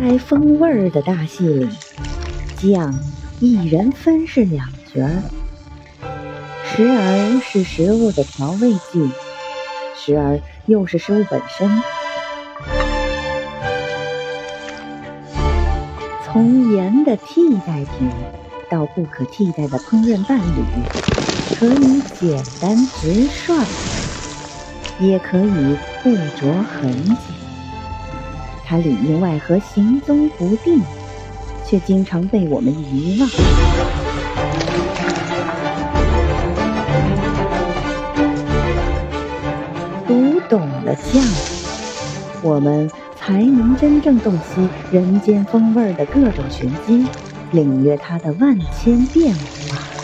在风味儿的大戏里，酱一人分饰两角，时而是食物的调味剂，时而又是食物本身。从盐的替代品到不可替代的烹饪伴侣，可以简单直率，也可以不着痕迹。他里应外合，行踪不定，却经常被我们遗忘。读懂了酱，我们才能真正洞悉人间风味的各种玄机，领略它的万千变化。